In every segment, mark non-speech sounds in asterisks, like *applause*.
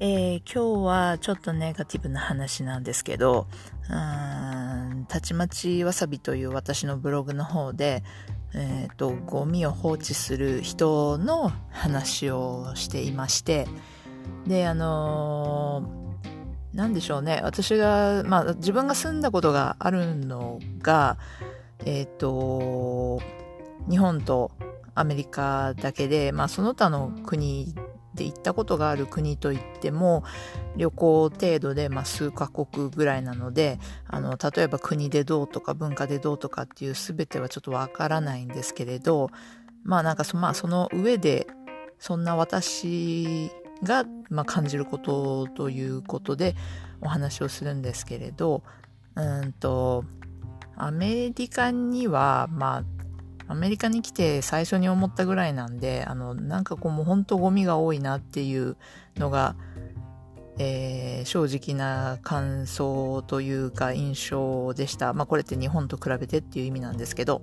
えー今日はちょっとネガティブな話なんですけど、たちまちわさびという私のブログの方で、えっ、と、ゴミを放置する人の話をしていまして、で、あのーなんでしょうね。私が、まあ、自分が住んだことがあるのが、えっ、と、日本とアメリカだけで、まあ、その他の国で行ったことがある国といっても、旅行程度で、まあ、数カ国ぐらいなので、あの、例えば国でどうとか文化でどうとかっていう全てはちょっとわからないんですけれど、まあ、なんかそ、まあ、その上で、そんな私が、まあ、感じることということでお話をするんですけれど、うんと、アメリカには、まあ、アメリカに来て最初に思ったぐらいなんで、あの、なんかこうもう本当ゴミが多いなっていうのが、えー正直な感想というか印象でした。まあこれって日本と比べてっていう意味なんですけど。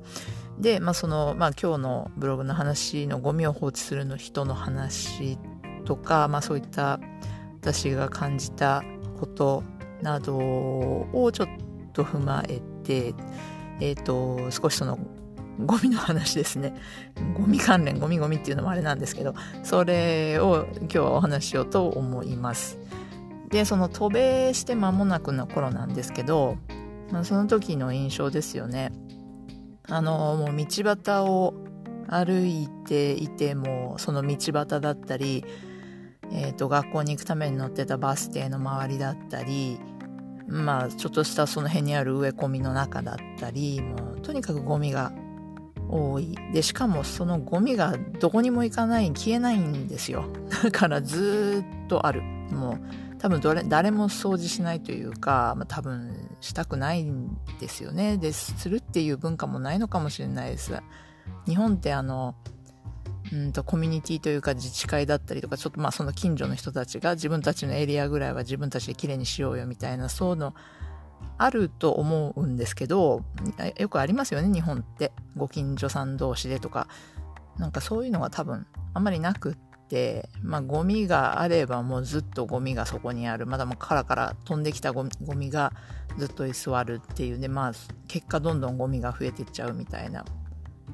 で、まあその、まあ今日のブログの話のゴミを放置するの人の話とか、まあそういった私が感じたことなどをちょっと踏まえて、えっ、と、少しそのゴミの話ですね。ゴミ関連、ゴミゴミっていうのもあれなんですけど、それを今日はお話ししようと思います。で、その渡米して間もなくの頃なんですけど、まあ、その時の印象ですよね。あの、もう道端を歩いていても、その道端だったり、えっ、と、学校に行くために乗ってたバス停の周りだったり、まあ、ちょっとしたその辺にある植え込みの中だったり、もう、とにかくゴミが多い。で、しかもそのゴミがどこにも行かない、消えないんですよ。*laughs* だからずっとある。もう、多分どれ誰も掃除しないというか、まあ、多分したくないんですよね。で、するっていう文化もないのかもしれないです。日本ってあの、うんとコミュニティというか自治会だったりとか、ちょっとまあその近所の人たちが自分たちのエリアぐらいは自分たちできれいにしようよみたいな、そうのあると思うんですけど、よくありますよね、日本って。ご近所さん同士でとか。なんかそういうのが多分あんまりなくって、まあゴミがあればもうずっとゴミがそこにある。まだもうカラカラ飛んできたゴミゴミがずっと居座るっていうね、まあ結果どんどんゴミが増えていっちゃうみたいな。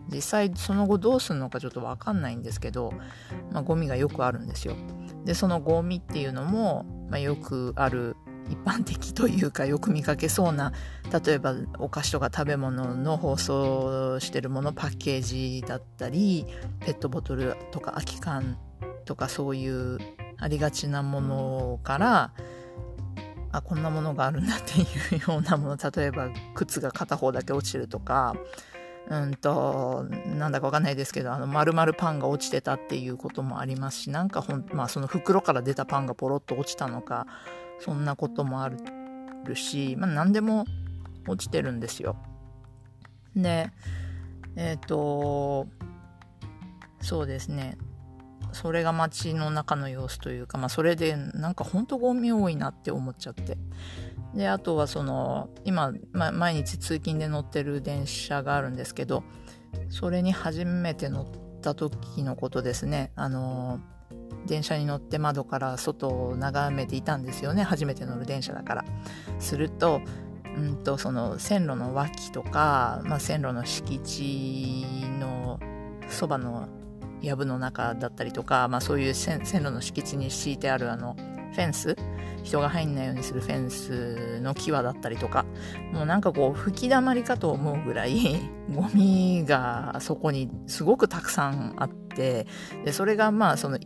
実際その後どうするのかちょっとわかんないんですけど、まあゴミがよくあるんですよ。で、そのゴミっていうのも、まあ、よくある一般的というかよく見かけそうな例えばお菓子とか食べ物の包装してるものパッケージだったりペットボトルとか空き缶とかそういうありがちなものからあこんなものがあるんだっていうようなもの例えば靴が片方だけ落ちるとかうんとなんだかわかんないですけどあの丸々パンが落ちてたっていうこともありますしなんかほん、まあ、その袋から出たパンがポロッと落ちたのかそんなこともあるし、まあ、何でも落ちてるんですよ。で、えっ、と、そうですね。それが街の中の様子というか、まあ、それでなんか本当ゴミ多いなって思っちゃって。で、あとはその、今、ま、毎日通勤で乗ってる電車があるんですけど、それに初めて乗った時のことですね。あの、電車に乗って窓から外を眺めていたんですよね。初めて乗る電車だから。すると、うんと、その線路の脇とか、まあ、線路の敷地のそばの藪の中だったりとか、まあ、そういう線路の敷地に敷いてあるあの、フェンス人が入んないようにするフェンスの際だったりとか、もうなんかこう吹き溜まりかと思うぐらい、*laughs* ゴミがそこにすごくたくさんあって、で、それがまあその、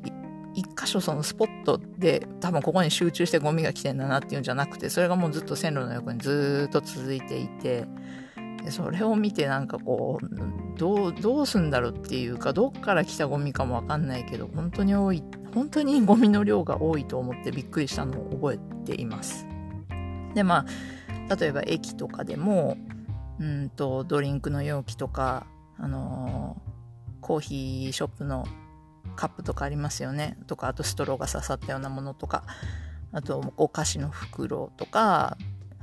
一箇所そのスポットで多分ここに集中してゴミが来てんだなっていうんじゃなくて、それがもうずっと線路の横にずっと続いていて、それを見てなんかこうどうどうすんだろうっていうかどっから来たゴミかもわかんないけど本当に多い本当にゴミの量が多いと思ってびっくりしたのを覚えています。でまあ例えば駅とかでもうんとドリンクの容器とかあのー、コーヒーショップのカップとかありますよね。とかあとストローが刺さったようなものとか。あとお菓子の袋とか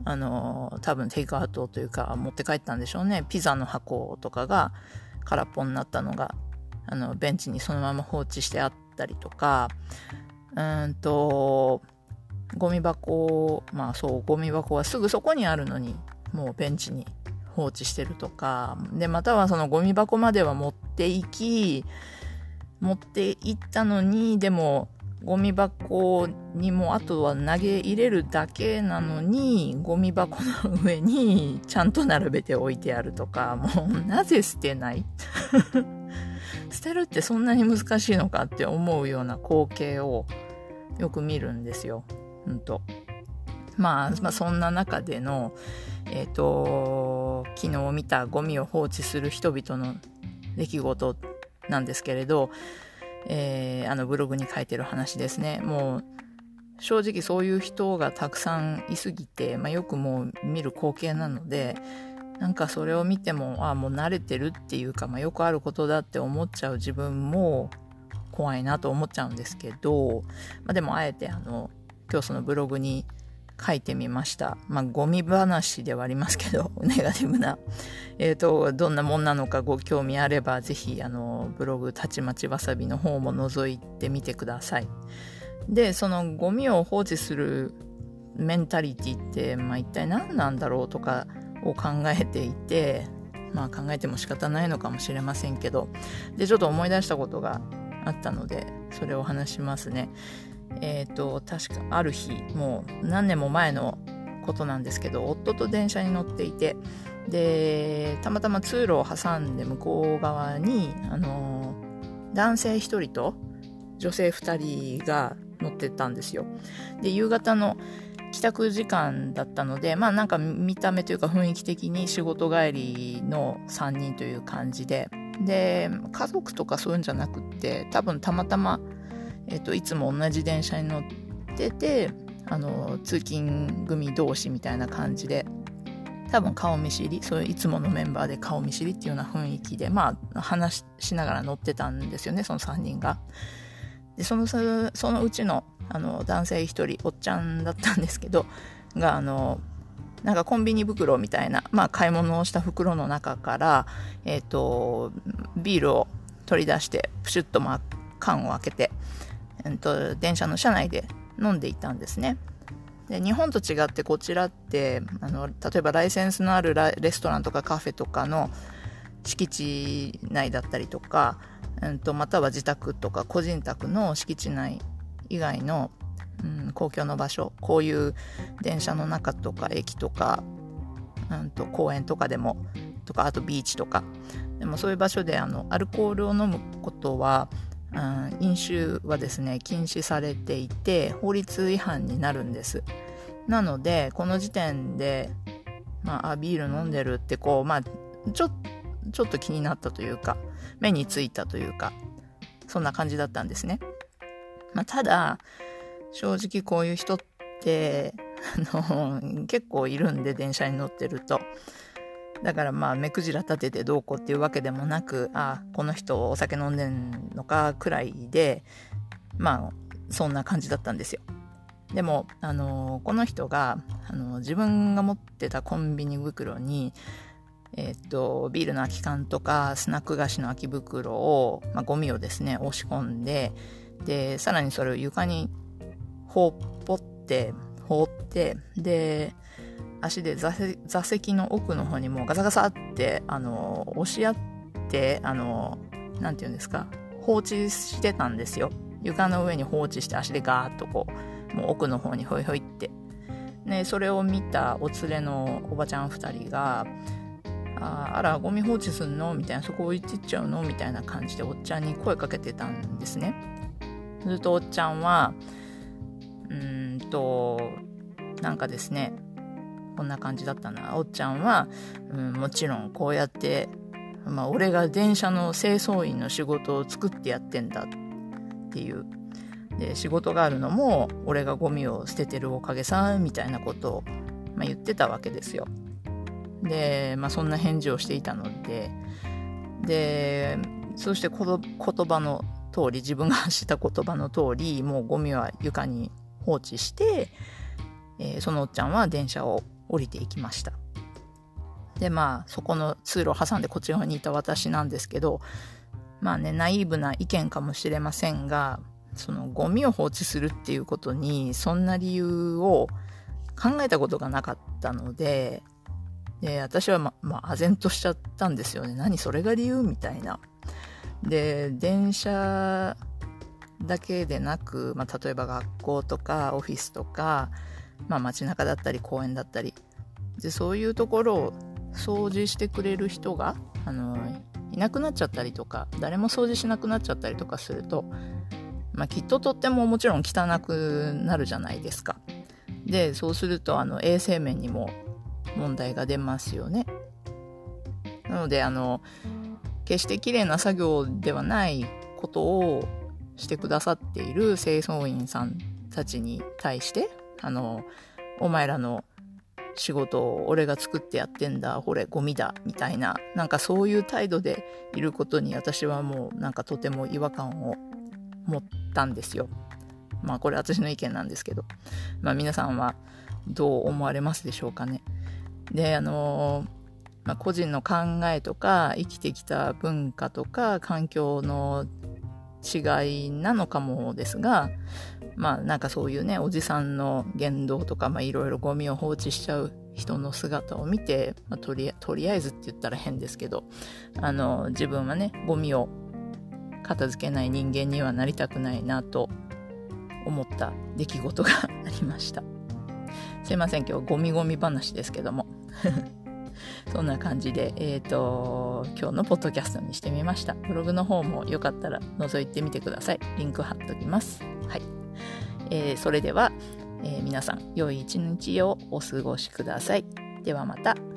あの多分テイクアウトというか持って帰ったんでしょうね。ピザの箱とかが空っぽになったのがあのベンチにそのまま放置してあったりとか。うんとゴミ箱まあそうゴミ箱はすぐそこにあるのにもうベンチに放置してるとか。でまたはそのゴミ箱までは持っていき持っていったのにでもゴミ箱にもあとは投げ入れるだけなのにゴミ箱の上にちゃんと並べて置いてあるとかもうなぜ捨てない？*laughs* 捨てるってそんなに難しいのかって思うような光景をよく見るんですよ。うんとまあ、まあ、そんな中での、えっ、ー、と昨日見たゴミを放置する人々の出来事なんですけれどえー、あのブログに書いてる話ですね。もう正直そういう人がたくさんいすぎて、まあ、よくもう見る光景なのでなんかそれを見てもああもう慣れてるっていうか、まあ、よくあることだって思っちゃう自分も怖いなと思っちゃうんですけど、まあ、でもあえてあの今日そのブログに書いてみました。まあ、ゴミ話ではありますけど、*laughs* ネガティブな。えっ、ー、と、どんなもんなのかご興味あれば、ぜひ、あの、ブログ、たちまちわさびの方も覗いてみてください。で、そのゴミを放置するメンタリティって、まあ、一体何なんだろうとかを考えていて、まあ、考えても仕方ないのかもしれませんけど、で、ちょっと思い出したことがあったので、それを話しますね。え、ー、と、確かある日、もう何年も前のことなんですけど、夫と電車に乗っていて、で、たまたま通路を挟んで向こう側に、あの男性1人と女性2人が乗ってたんですよ。で、夕方の帰宅時間だったので、まあなんか見た目というか雰囲気的に仕事帰りの3人という感じで、で、家族とかそういうんじゃなくって、多分たまたまえっと、いつも同じ電車に乗っててあの通勤組同士みたいな感じで多分顔見知りそういういつものメンバーで顔見知りっていうような雰囲気でまあ話しながら乗ってたんですよねその3人が。でそのそのうちのあの男性1人おっちゃんだったんですけどがあのなんかコンビニ袋みたいな、まあ、買い物をした袋の中から、えーと、ビールを取り出してプシュッと、まあ、缶を開けてえっと、電車の車内で飲んでいたんですね。で日本と違ってこちらってあの例えばライセンスのあるレストランとかカフェとかの敷地内だったりとか、うん、とまたは自宅とか個人宅の敷地内以外の、うん、公共の場所こういう電車の中とか駅とか、うん、と公園とかでもとかあとビーチとかでもそういう場所であのアルコールを飲むことはん、飲酒はですね禁止されていて法律違反になるんです。なのでこの時点で、まあ、ビール飲んでるってこう、まあ、ちょちょっと気になったというか目についたというかそんな感じだったんですね、まあ、ただ正直こういう人ってあの結構いるんで電車に乗ってると。だからまあ目くじら立ててどうこうっていうわけでもなくあこの人お酒飲んでんのかくらいでまあそんな感じだったんですよ。でも、あのこの人が、あの自分が持ってたコンビニ袋に、えー、っとビールの空き缶とかスナック菓子の空き袋を、まあ、ゴミをですね押し込んででさらにそれを床に放っぽって放ってで足で座席の奥の方にもうガサガサってあの押し合ってあのなて言うんですか放置してたんですよ。床の上に放置して足でガーッとこうもう奥の方にホイホイって。ねそれを見たお連れのおばちゃん2人がああらゴミ放置すんの？みたいなそこ置いてっちゃうの？みたいな感じでおっちゃんに声かけてたんですね。するとおっちゃんはうーんとなんかですねこんな感じだったな。おっちゃんは、うん、もちろんこうやって、まあ、俺が電車の清掃員の仕事を作ってやってんだっていう。で仕事があるのも俺がゴミを捨ててるおかげさみたいなことを、まあ、言ってたわけですよ。で、まあ、そんな返事をしていたので。でそしてこの言葉の通り自分が発した言葉の通りもうゴミは床に放置して、えーそのおっちゃんは電車を降りていきました。でまあそこの通路を挟んでこっち側にいた私なんですけどまあねナイーブな意見かもしれませんがそのゴミを放置するっていうことにそんな理由を考えたことがなかったのでで私はまあ唖然としちゃったんですよね。何それが理由みたいな。で電車だけでなく、まあ、例えば学校とかオフィスとか、まあ、街中だったり公園だったり。でそういうところを掃除してくれる人があのいなくなっちゃったりとか誰も掃除しなくなっちゃったりとかすると、まあ、きっととってももちろん汚くなるじゃないですか。でそうするとあの衛生面にも問題が出ますよね。なのであの決して綺麗な作業ではないことをしてくださっている清掃員さんたちに対してあのお前らの仕事を俺が作ってやってんだほれゴミだみたいななんかそういう態度でいることに私はもうなんかとても違和感を持ったんですよ。まあこれ私の意見なんですけど。まあ皆さんはどう思われますでしょうかね。であのまあ、個人の考えとか生きてきた文化とか環境の違いなのかもですがまあなんかそういうねおじさんの言動とかいろいろゴミを放置しちゃう人の姿を見て、まあ、とりとりあえずって言ったら変ですけどあの自分はねゴミを片付けない人間にはなりたくないなと思った出来事が *laughs* ありましたすいません今日ゴミゴミ話ですけども *laughs* そんな感じで、えっ、と、今日のポッドキャストにしてみました。ブログの方もよかったら覗いてみてください。リンク貼っときます。はい。えーそれでは、えー皆さん、良い一日をお過ごしください。ではまた。